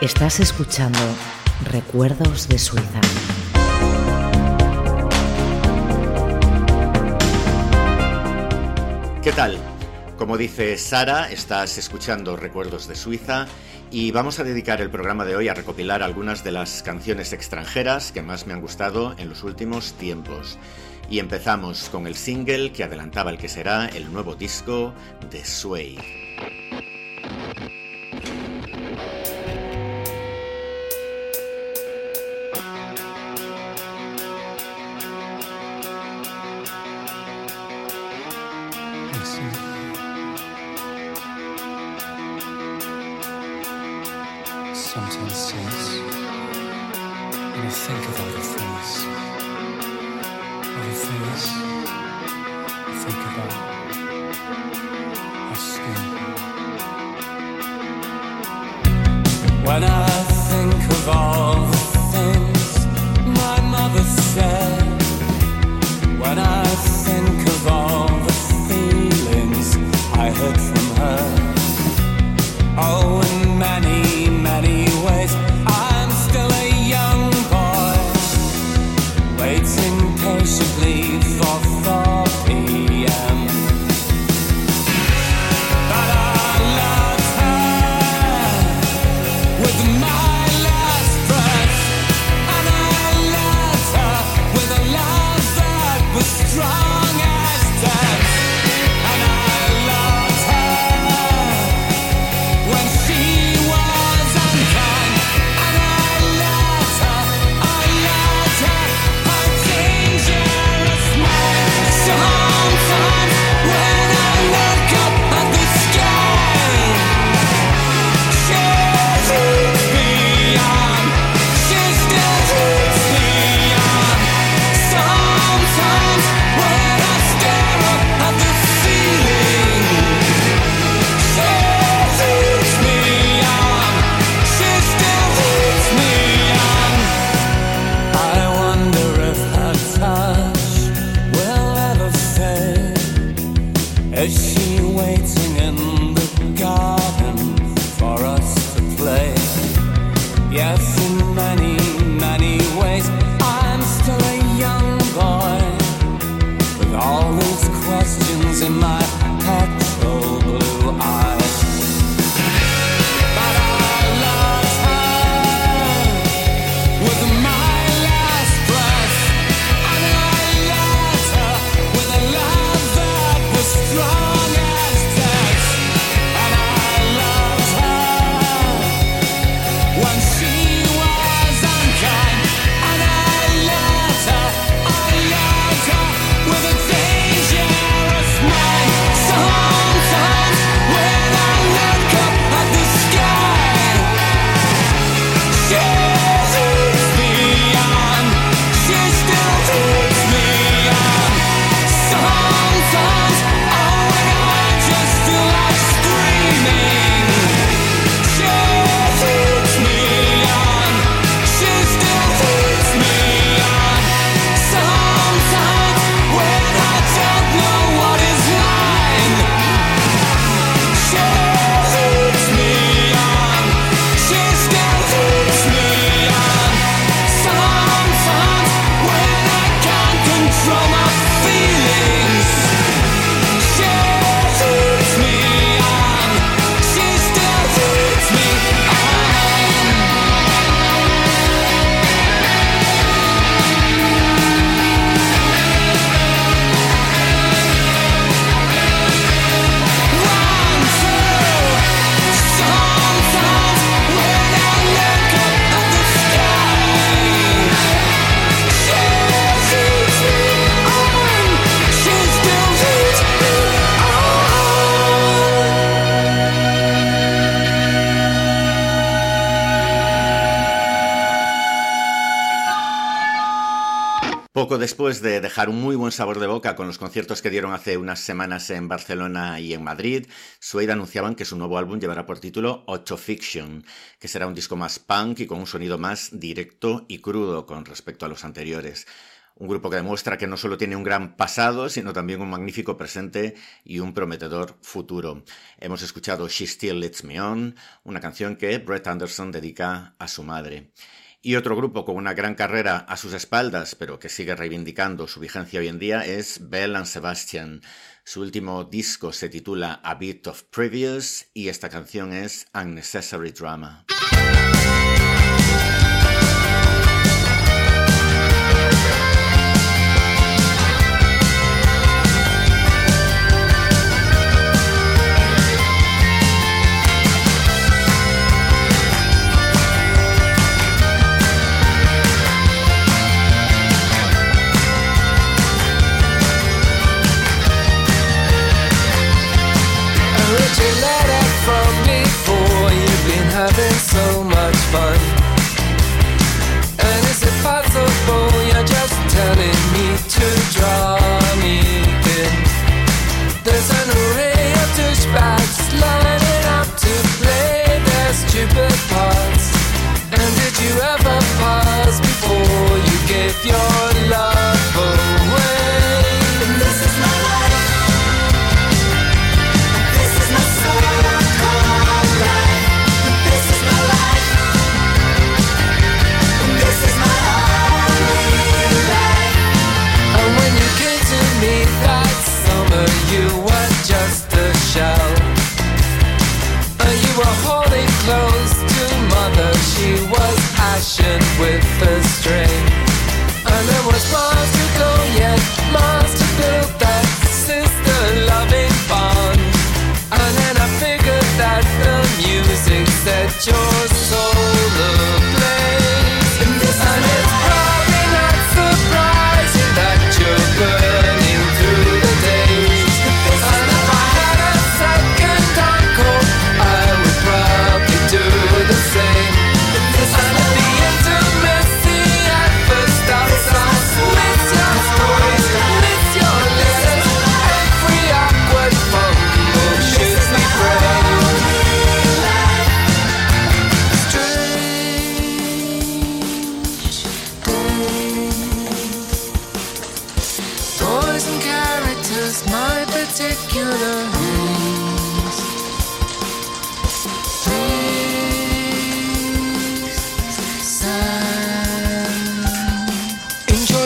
Estás escuchando Recuerdos de Suiza. ¿Qué tal? Como dice Sara, estás escuchando Recuerdos de Suiza y vamos a dedicar el programa de hoy a recopilar algunas de las canciones extranjeras que más me han gustado en los últimos tiempos. Y empezamos con el single que adelantaba el que será el nuevo disco de Sway. Después de dejar un muy buen sabor de boca con los conciertos que dieron hace unas semanas en Barcelona y en Madrid, Suede anunciaban que su nuevo álbum llevará por título Ocho Fiction, que será un disco más punk y con un sonido más directo y crudo con respecto a los anteriores. Un grupo que demuestra que no solo tiene un gran pasado, sino también un magnífico presente y un prometedor futuro. Hemos escuchado She Still Lets Me On, una canción que Brett Anderson dedica a su madre. Y otro grupo con una gran carrera a sus espaldas, pero que sigue reivindicando su vigencia hoy en día, es Bell and Sebastian. Su último disco se titula A Bit of Previous y esta canción es Unnecessary Drama.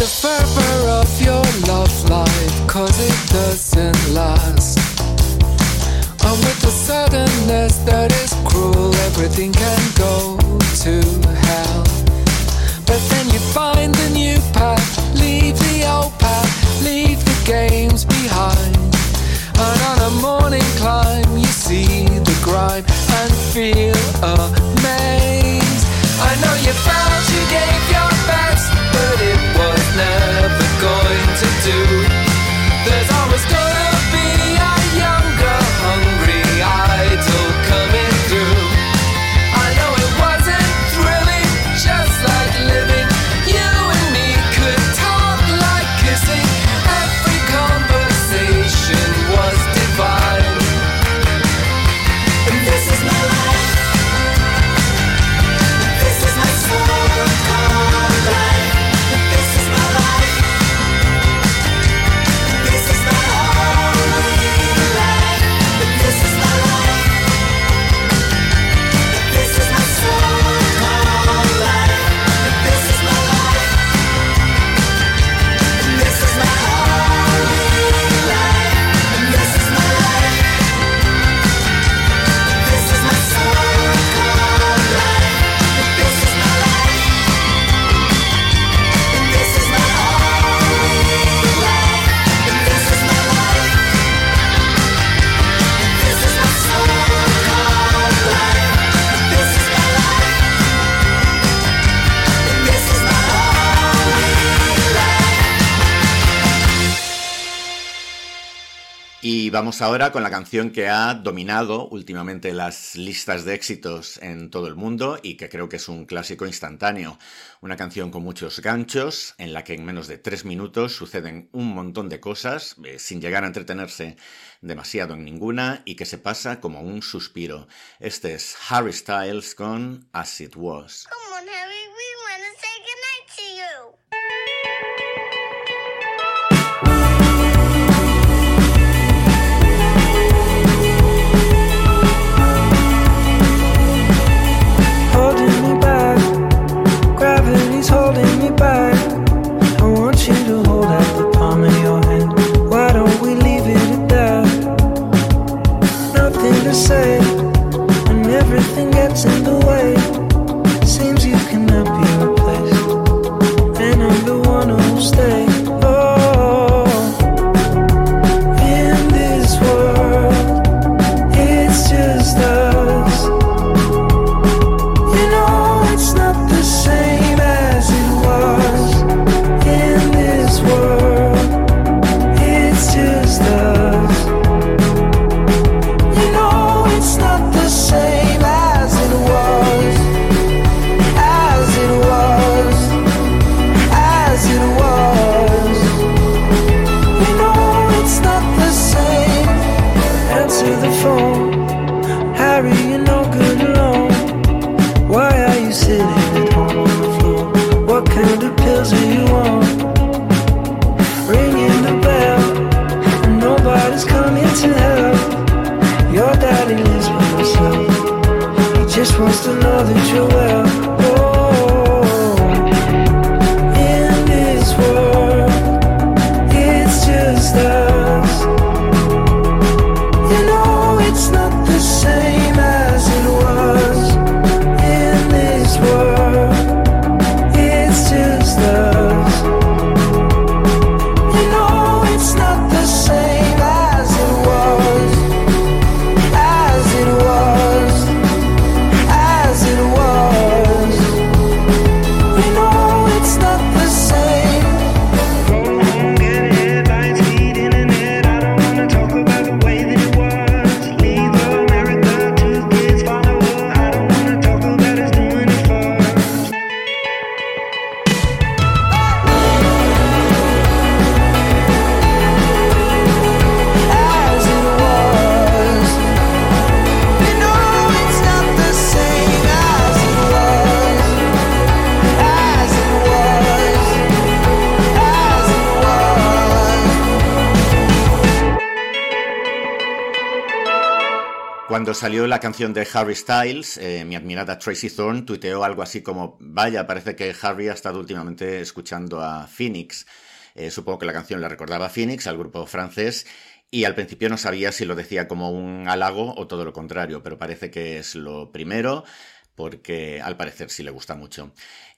the fervor of your love life, cause it doesn't last. And with the suddenness that is cruel, everything can go to hell. But then you find the new path, leave the old path, leave the games behind. And on a morning climb, you see the grime and feel amazed. I know you felt you gave your best but it was never going to do. Y vamos ahora con la canción que ha dominado últimamente las listas de éxitos en todo el mundo y que creo que es un clásico instantáneo. Una canción con muchos ganchos, en la que en menos de tres minutos suceden un montón de cosas, eh, sin llegar a entretenerse demasiado en ninguna y que se pasa como un suspiro. Este es Harry Styles con As It Was. that he lives by himself. He just wants to know that you're well. Salió la canción de Harry Styles, eh, mi admirada Tracy Thorn tuiteó algo así como, vaya, parece que Harry ha estado últimamente escuchando a Phoenix. Eh, supongo que la canción la recordaba a Phoenix, al grupo francés, y al principio no sabía si lo decía como un halago o todo lo contrario, pero parece que es lo primero, porque al parecer sí le gusta mucho.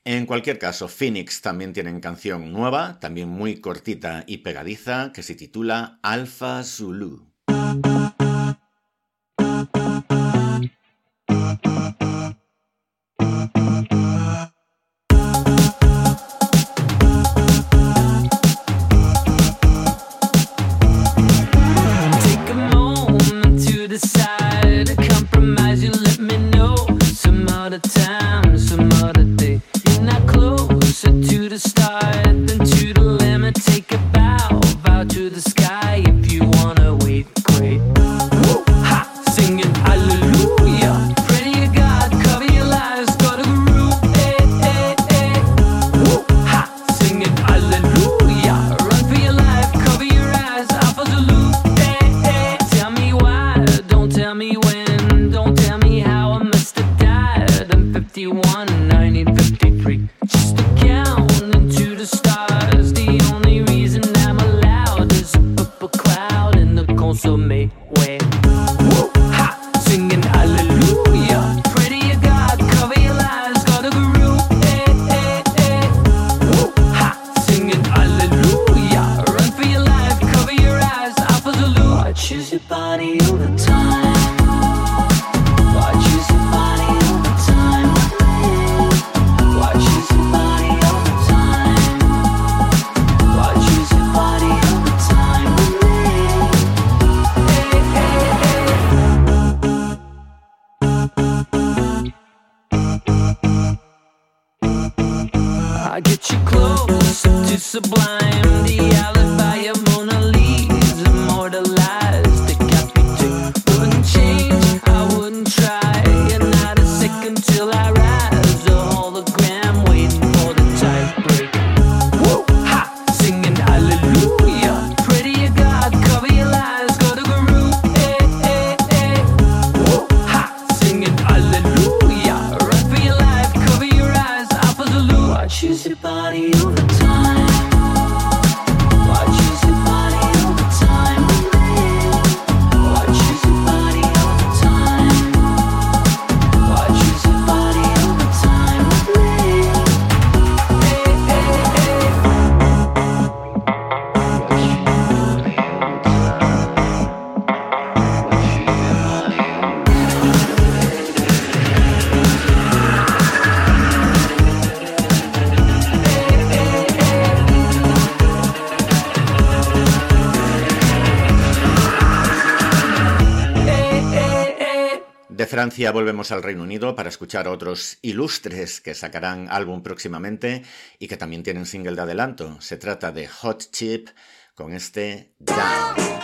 En cualquier caso, Phoenix también tienen canción nueva, también muy cortita y pegadiza, que se titula Alpha Zulu. consommé. Ouais. Volvemos al Reino Unido para escuchar otros ilustres que sacarán álbum próximamente y que también tienen single de adelanto. Se trata de Hot Chip con este Down.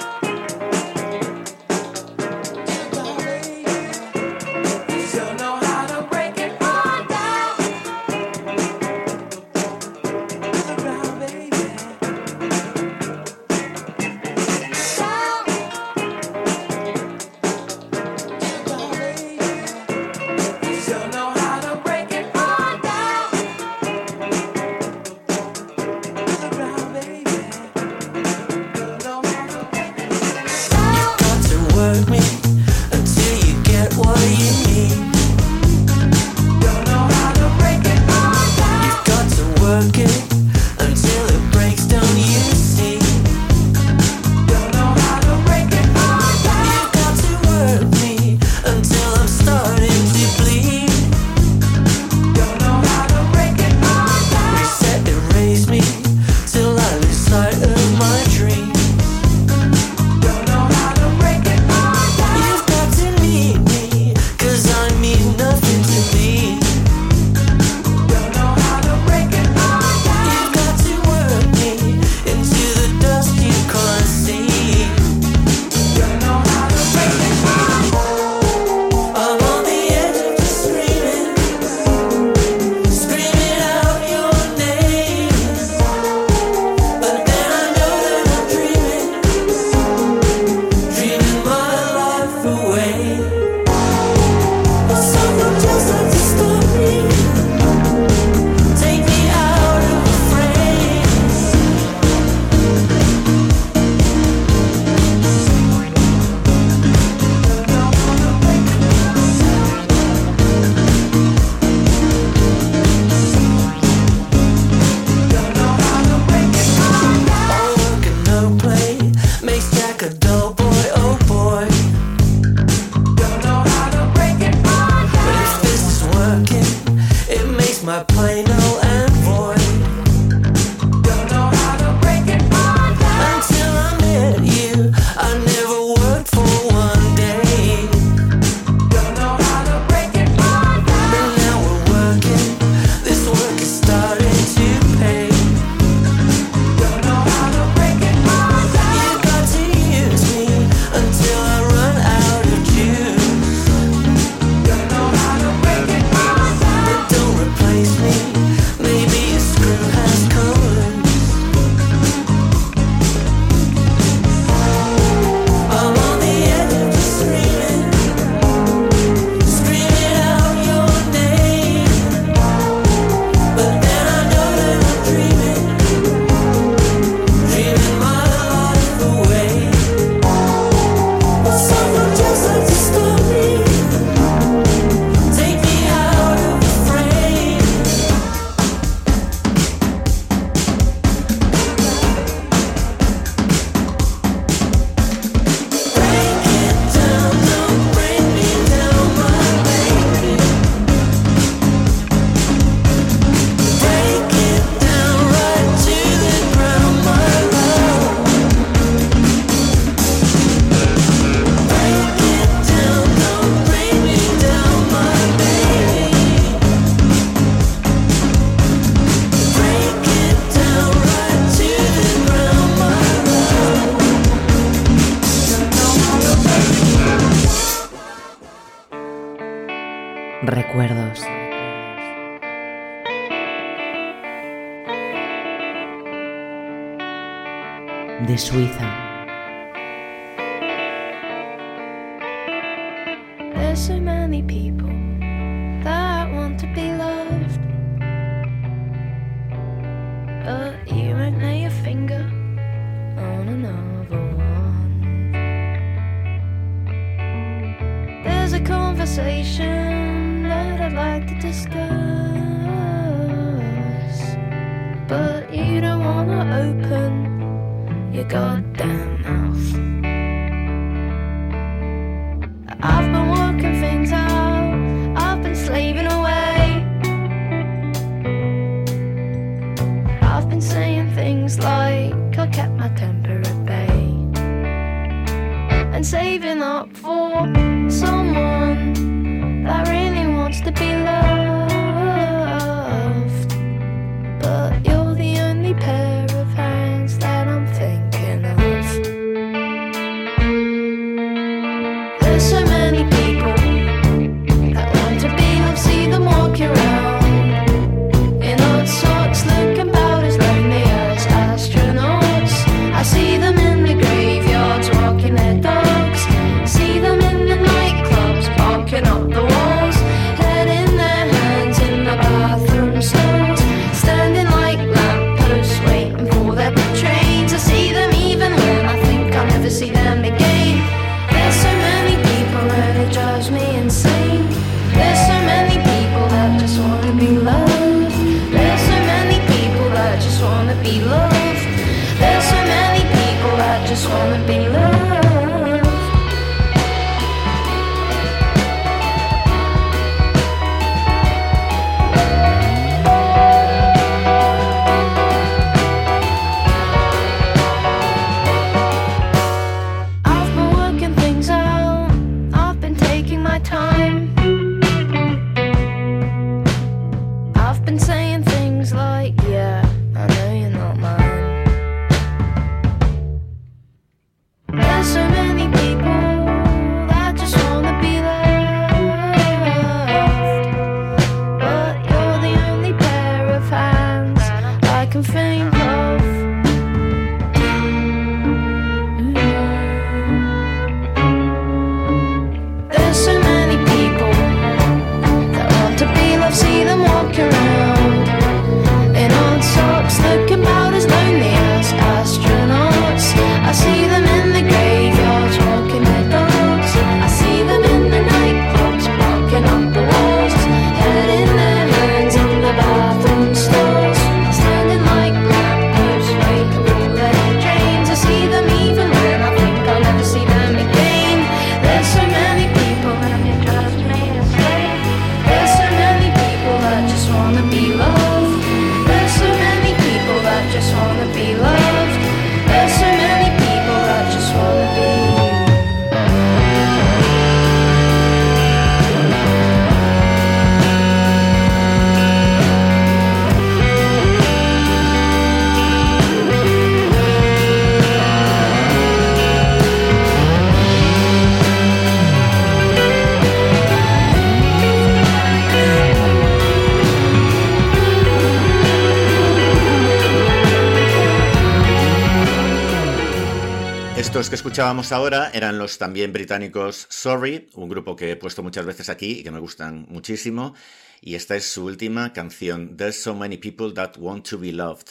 escuchábamos ahora eran los también británicos Sorry, un grupo que he puesto muchas veces aquí y que me gustan muchísimo. Y esta es su última canción, There's So Many People That Want to Be Loved.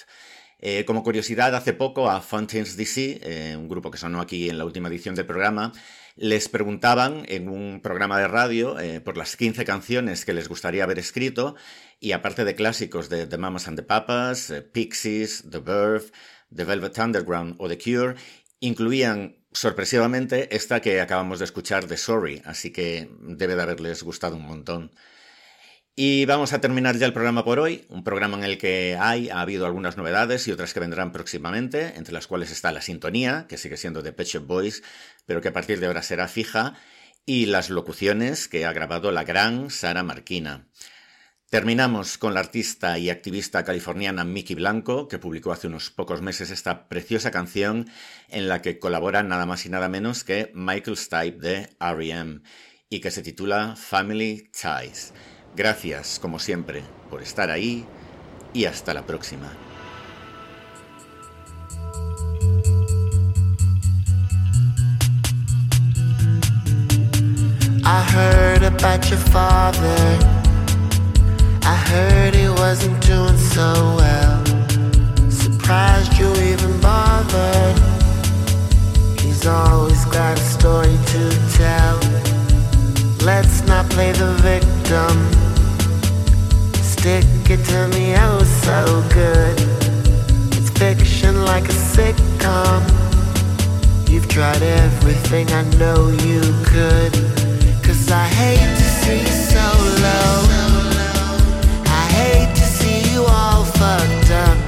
Eh, como curiosidad, hace poco a Fountains DC, eh, un grupo que sonó aquí en la última edición del programa, les preguntaban en un programa de radio eh, por las 15 canciones que les gustaría haber escrito y aparte de clásicos de The Mamas and the Papas, Pixies, The Verve, The Velvet Underground o The Cure, incluían sorpresivamente esta que acabamos de escuchar de Sorry, así que debe de haberles gustado un montón. Y vamos a terminar ya el programa por hoy, un programa en el que hay, ha habido algunas novedades y otras que vendrán próximamente, entre las cuales está la sintonía, que sigue siendo de Pet Shop Boys, pero que a partir de ahora será fija, y las locuciones que ha grabado la gran Sara Marquina. Terminamos con la artista y activista californiana Mickey Blanco, que publicó hace unos pocos meses esta preciosa canción en la que colabora nada más y nada menos que Michael Stipe de REM y que se titula Family Ties. Gracias, como siempre, por estar ahí y hasta la próxima. I heard he wasn't doing so well. Surprised you even bothered. He's always got a story to tell. Let's not play the victim. Stick it to me oh so good. It's fiction like a sitcom. You've tried everything I know you could. Cause I hate to see you so low. Fucked up.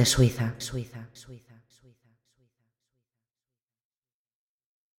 De Suiza. Suiza.